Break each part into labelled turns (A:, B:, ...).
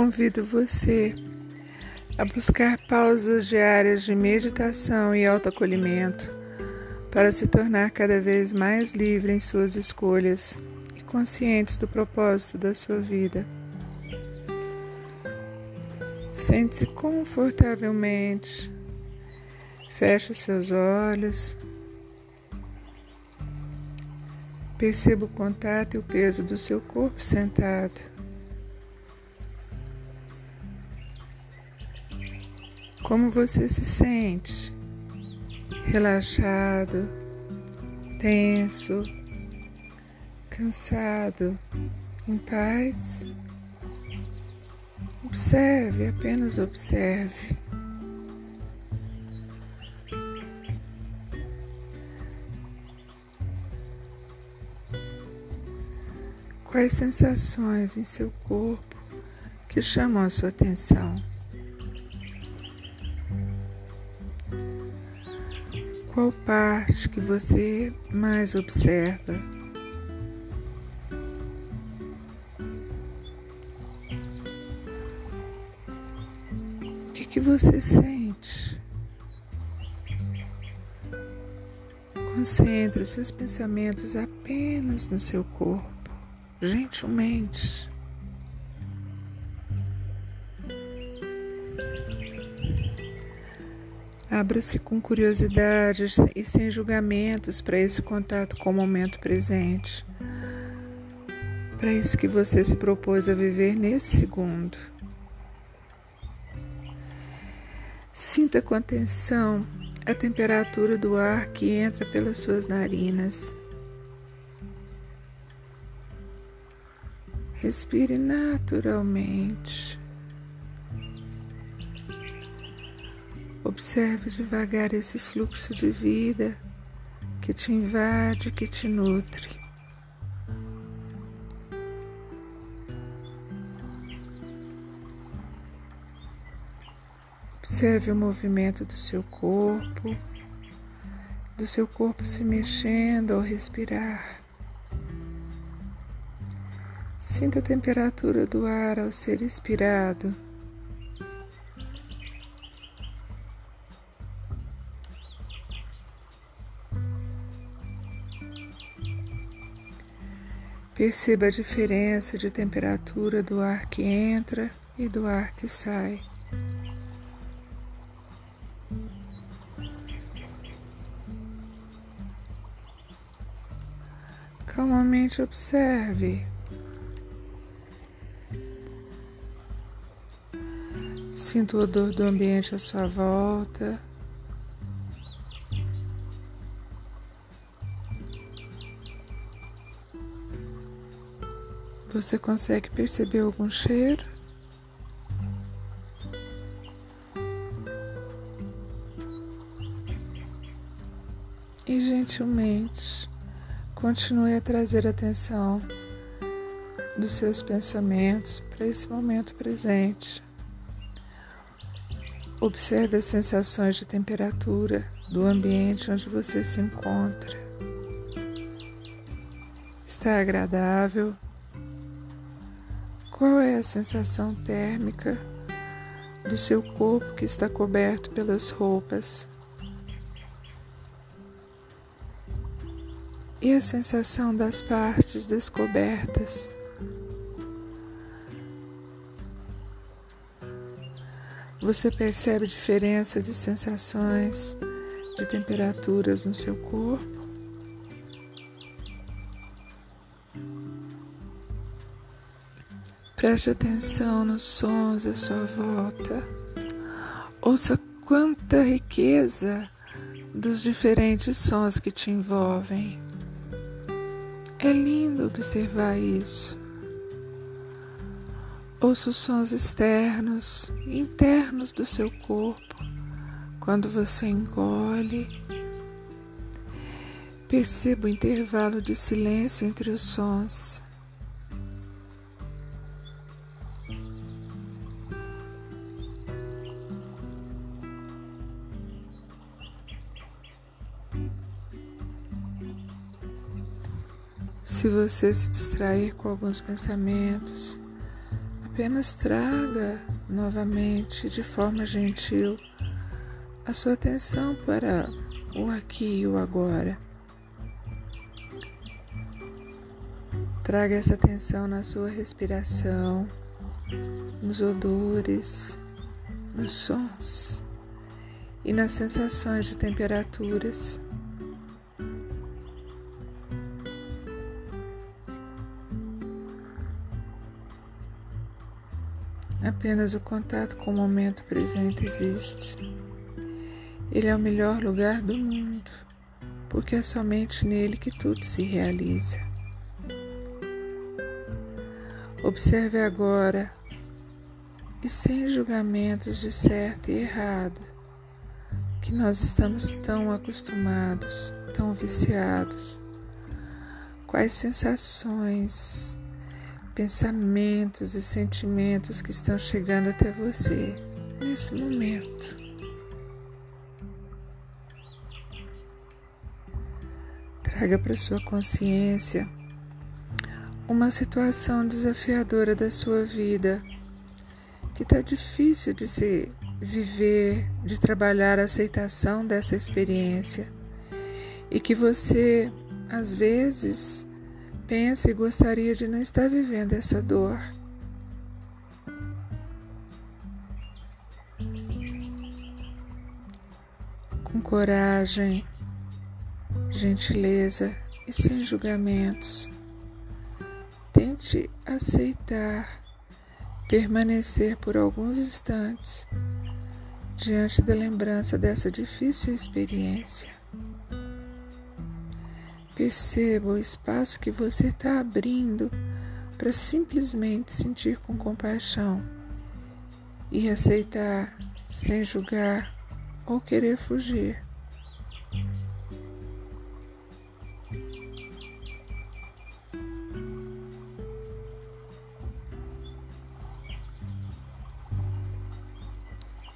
A: Convido você a buscar pausas diárias de meditação e autoacolhimento para se tornar cada vez mais livre em suas escolhas e conscientes do propósito da sua vida. Sente-se confortavelmente, feche seus olhos, perceba o contato e o peso do seu corpo sentado. Como você se sente? Relaxado, tenso, cansado, em paz? Observe, apenas observe. Quais sensações em seu corpo que chamam a sua atenção? Qual parte que você mais observa? O que, que você sente? Concentre os seus pensamentos apenas no seu corpo, gentilmente. Abra-se com curiosidade e sem julgamentos para esse contato com o momento presente, para isso que você se propôs a viver nesse segundo. Sinta com atenção a temperatura do ar que entra pelas suas narinas. Respire naturalmente. Observe devagar esse fluxo de vida que te invade, que te nutre. Observe o movimento do seu corpo, do seu corpo se mexendo ao respirar. Sinta a temperatura do ar ao ser expirado. Perceba a diferença de temperatura do ar que entra e do ar que sai. Calmamente observe. Sinta o odor do ambiente à sua volta. Você consegue perceber algum cheiro? E gentilmente continue a trazer atenção dos seus pensamentos para esse momento presente. Observe as sensações de temperatura do ambiente onde você se encontra. Está agradável? Qual é a sensação térmica do seu corpo que está coberto pelas roupas? E a sensação das partes descobertas? Você percebe diferença de sensações, de temperaturas no seu corpo? Preste atenção nos sons à sua volta. Ouça quanta riqueza dos diferentes sons que te envolvem. É lindo observar isso. Ouça os sons externos e internos do seu corpo quando você engole. Perceba o intervalo de silêncio entre os sons. Se você se distrair com alguns pensamentos, Apenas traga novamente, de forma gentil, a sua atenção para o aqui e o agora. Traga essa atenção na sua respiração, nos odores, nos sons e nas sensações de temperaturas. Apenas o contato com o momento presente existe. Ele é o melhor lugar do mundo, porque é somente nele que tudo se realiza. Observe agora e sem julgamentos de certo e errado, que nós estamos tão acostumados, tão viciados. Quais sensações pensamentos e sentimentos que estão chegando até você nesse momento. Traga para sua consciência uma situação desafiadora da sua vida que está difícil de se viver, de trabalhar a aceitação dessa experiência e que você às vezes pensa e gostaria de não estar vivendo essa dor. Com coragem, gentileza e sem julgamentos, tente aceitar, permanecer por alguns instantes diante da lembrança dessa difícil experiência. Perceba o espaço que você está abrindo para simplesmente sentir com compaixão e aceitar sem julgar ou querer fugir.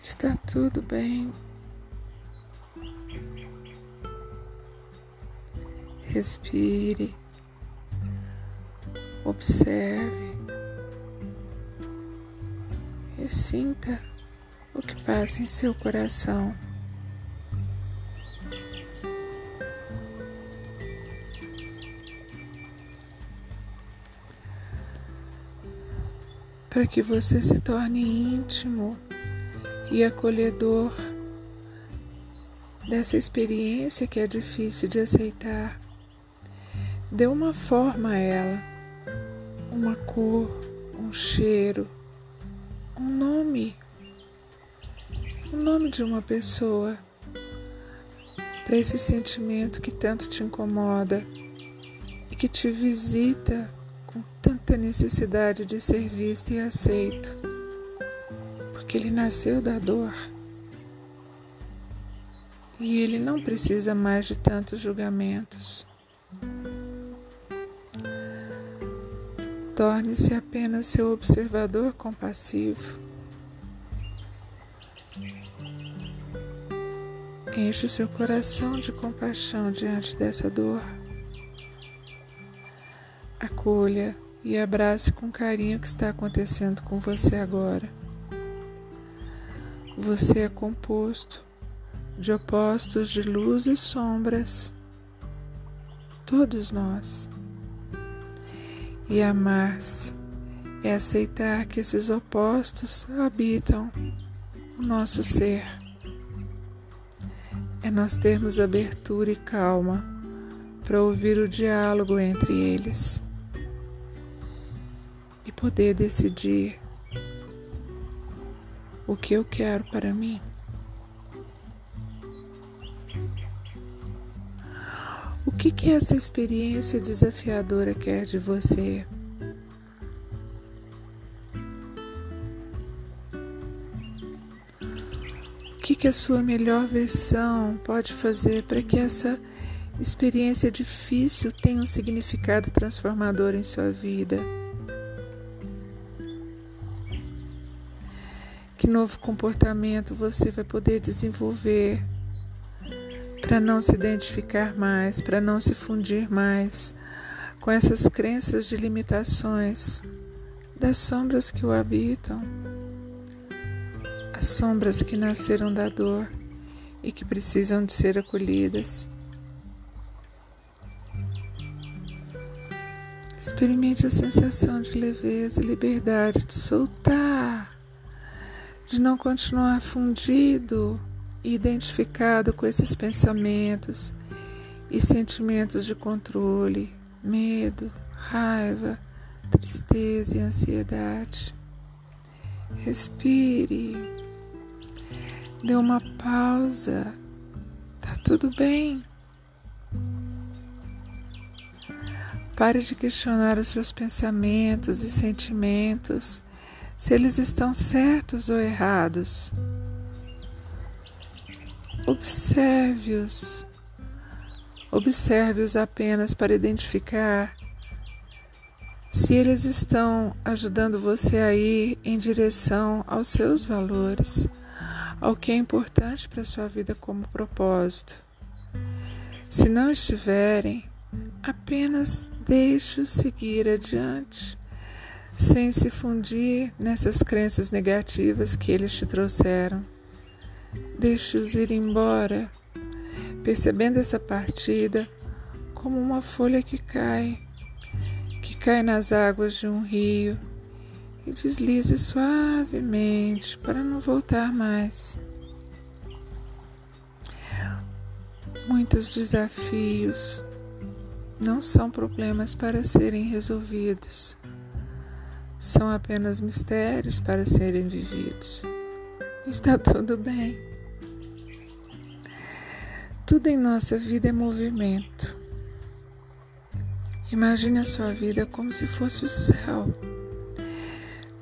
A: Está tudo bem. Respire, observe e sinta o que passa em seu coração. Para que você se torne íntimo e acolhedor dessa experiência que é difícil de aceitar. Dê uma forma a ela, uma cor, um cheiro, um nome, o nome de uma pessoa para esse sentimento que tanto te incomoda e que te visita com tanta necessidade de ser visto e aceito, porque ele nasceu da dor e ele não precisa mais de tantos julgamentos. Torne-se apenas seu observador compassivo. Enche o seu coração de compaixão diante dessa dor. Acolha e abrace com carinho o que está acontecendo com você agora. Você é composto de opostos de luz e sombras, todos nós. E amar-se é aceitar que esses opostos habitam o nosso ser. É nós termos abertura e calma para ouvir o diálogo entre eles e poder decidir o que eu quero para mim. O que, que essa experiência desafiadora quer de você? O que, que a sua melhor versão pode fazer para que essa experiência difícil tenha um significado transformador em sua vida? Que novo comportamento você vai poder desenvolver para não se identificar mais, para não se fundir mais com essas crenças de limitações das sombras que o habitam, as sombras que nasceram da dor e que precisam de ser acolhidas. Experimente a sensação de leveza e liberdade de soltar, de não continuar fundido identificado com esses pensamentos e sentimentos de controle, medo, raiva, tristeza e ansiedade. Respire, dê uma pausa, tá tudo bem. Pare de questionar os seus pensamentos e sentimentos, se eles estão certos ou errados. Observe-os. Observe-os apenas para identificar se eles estão ajudando você a ir em direção aos seus valores, ao que é importante para a sua vida como propósito. Se não estiverem, apenas deixe-os seguir adiante, sem se fundir nessas crenças negativas que eles te trouxeram. Deixe-os ir embora, percebendo essa partida como uma folha que cai, que cai nas águas de um rio e deslize suavemente para não voltar mais. Muitos desafios não são problemas para serem resolvidos, são apenas mistérios para serem vividos. Está tudo bem. Tudo em nossa vida é movimento. Imagine a sua vida como se fosse o céu.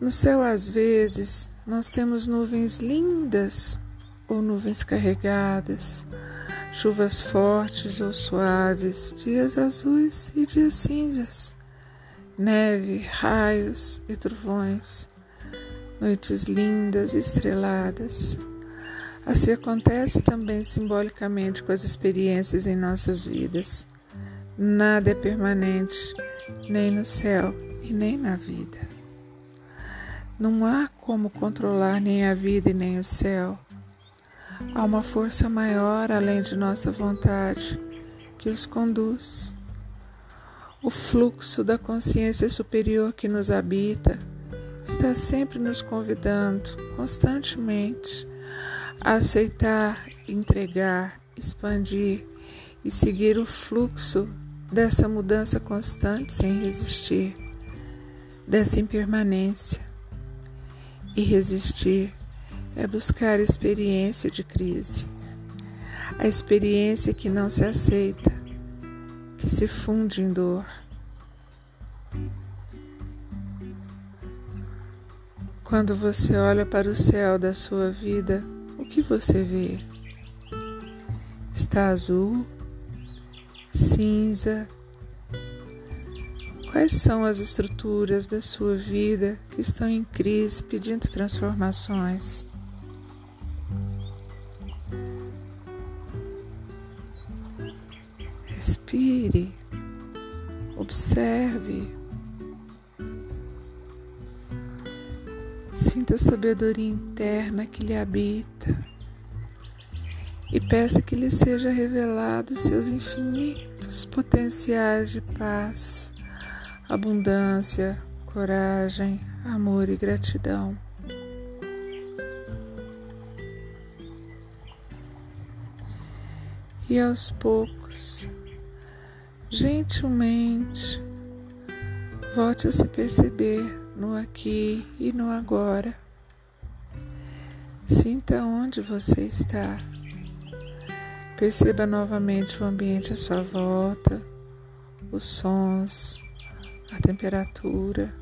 A: No céu, às vezes, nós temos nuvens lindas ou nuvens carregadas, chuvas fortes ou suaves, dias azuis e dias cinzas, neve, raios e trovões noites lindas estreladas. Assim acontece também simbolicamente com as experiências em nossas vidas. Nada é permanente, nem no céu e nem na vida. Não há como controlar nem a vida e nem o céu. Há uma força maior além de nossa vontade que os conduz. O fluxo da consciência superior que nos habita está sempre nos convidando constantemente a aceitar, entregar, expandir e seguir o fluxo dessa mudança constante sem resistir, dessa impermanência. E resistir é buscar a experiência de crise, a experiência que não se aceita, que se funde em dor. Quando você olha para o céu da sua vida, o que você vê? Está azul? Cinza? Quais são as estruturas da sua vida que estão em crise pedindo transformações? Respire, observe. Sinta a sabedoria interna que lhe habita e peça que lhe seja revelado seus infinitos potenciais de paz, abundância, coragem, amor e gratidão. E aos poucos, gentilmente, volte a se perceber no aqui e no agora. Sinta onde você está. Perceba novamente o ambiente à sua volta, os sons, a temperatura,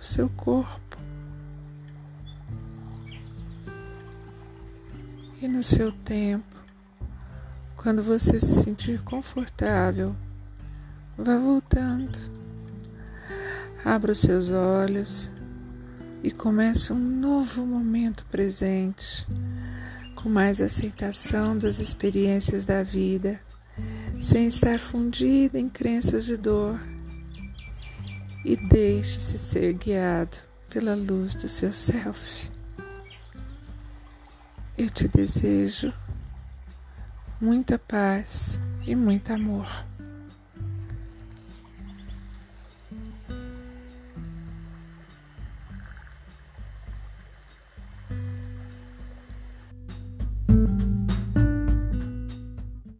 A: o seu corpo. E no seu tempo, quando você se sentir confortável, vá voltando Abra os seus olhos e comece um novo momento presente, com mais aceitação das experiências da vida, sem estar fundida em crenças de dor. E deixe-se ser guiado pela luz do seu self. Eu te desejo muita paz e muito amor.